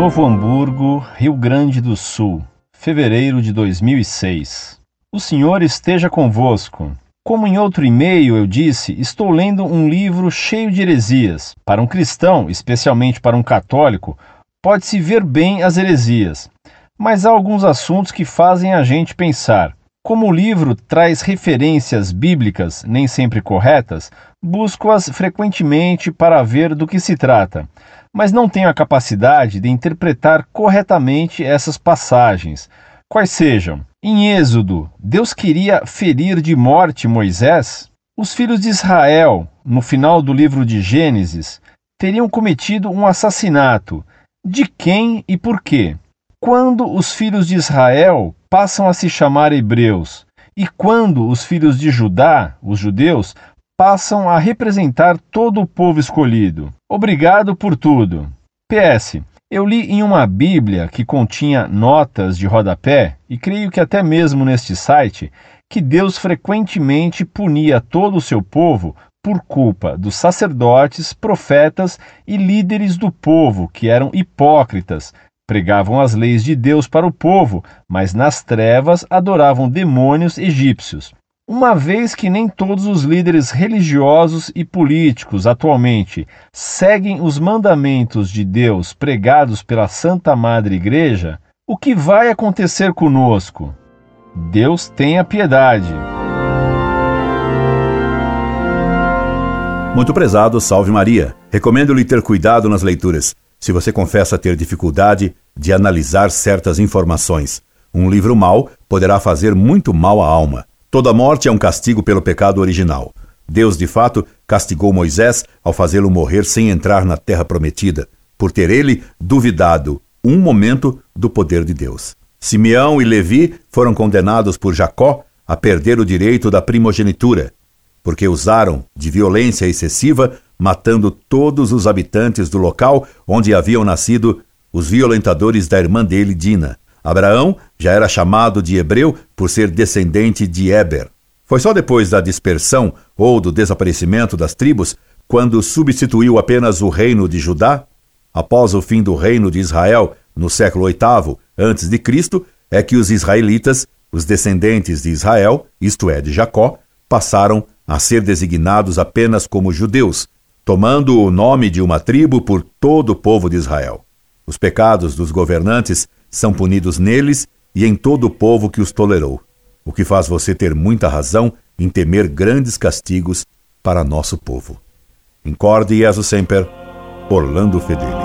Novo Hamburgo, Rio Grande do Sul, fevereiro de 2006. O Senhor esteja convosco. Como em outro e-mail eu disse, estou lendo um livro cheio de heresias. Para um cristão, especialmente para um católico, pode-se ver bem as heresias. Mas há alguns assuntos que fazem a gente pensar. Como o livro traz referências bíblicas, nem sempre corretas, busco-as frequentemente para ver do que se trata, mas não tenho a capacidade de interpretar corretamente essas passagens, quais sejam. Em Êxodo, Deus queria ferir de morte Moisés? Os filhos de Israel, no final do livro de Gênesis, teriam cometido um assassinato. De quem e por quê? Quando os filhos de Israel passam a se chamar hebreus, e quando os filhos de Judá, os judeus, passam a representar todo o povo escolhido. Obrigado por tudo. PS. Eu li em uma Bíblia que continha notas de rodapé, e creio que até mesmo neste site, que Deus frequentemente punia todo o seu povo por culpa dos sacerdotes, profetas e líderes do povo que eram hipócritas, Pregavam as leis de Deus para o povo, mas nas trevas adoravam demônios egípcios. Uma vez que nem todos os líderes religiosos e políticos atualmente seguem os mandamentos de Deus pregados pela Santa Madre Igreja, o que vai acontecer conosco? Deus tenha piedade. Muito prezado, salve Maria. Recomendo-lhe ter cuidado nas leituras se você confessa ter dificuldade de analisar certas informações. Um livro mau poderá fazer muito mal à alma. Toda morte é um castigo pelo pecado original. Deus, de fato, castigou Moisés ao fazê-lo morrer sem entrar na terra prometida, por ter ele duvidado um momento do poder de Deus. Simeão e Levi foram condenados por Jacó a perder o direito da primogenitura, porque usaram de violência excessiva matando todos os habitantes do local onde haviam nascido os violentadores da irmã dele, Dina. Abraão já era chamado de hebreu por ser descendente de Eber. Foi só depois da dispersão ou do desaparecimento das tribos, quando substituiu apenas o reino de Judá, após o fim do reino de Israel no século VIII antes de Cristo, é que os israelitas, os descendentes de Israel, isto é, de Jacó, passaram a ser designados apenas como judeus, tomando o nome de uma tribo por todo o povo de Israel. Os pecados dos governantes são punidos neles e em todo o povo que os tolerou, o que faz você ter muita razão em temer grandes castigos para nosso povo. Incorde Jesus Semper, Orlando Fedeli.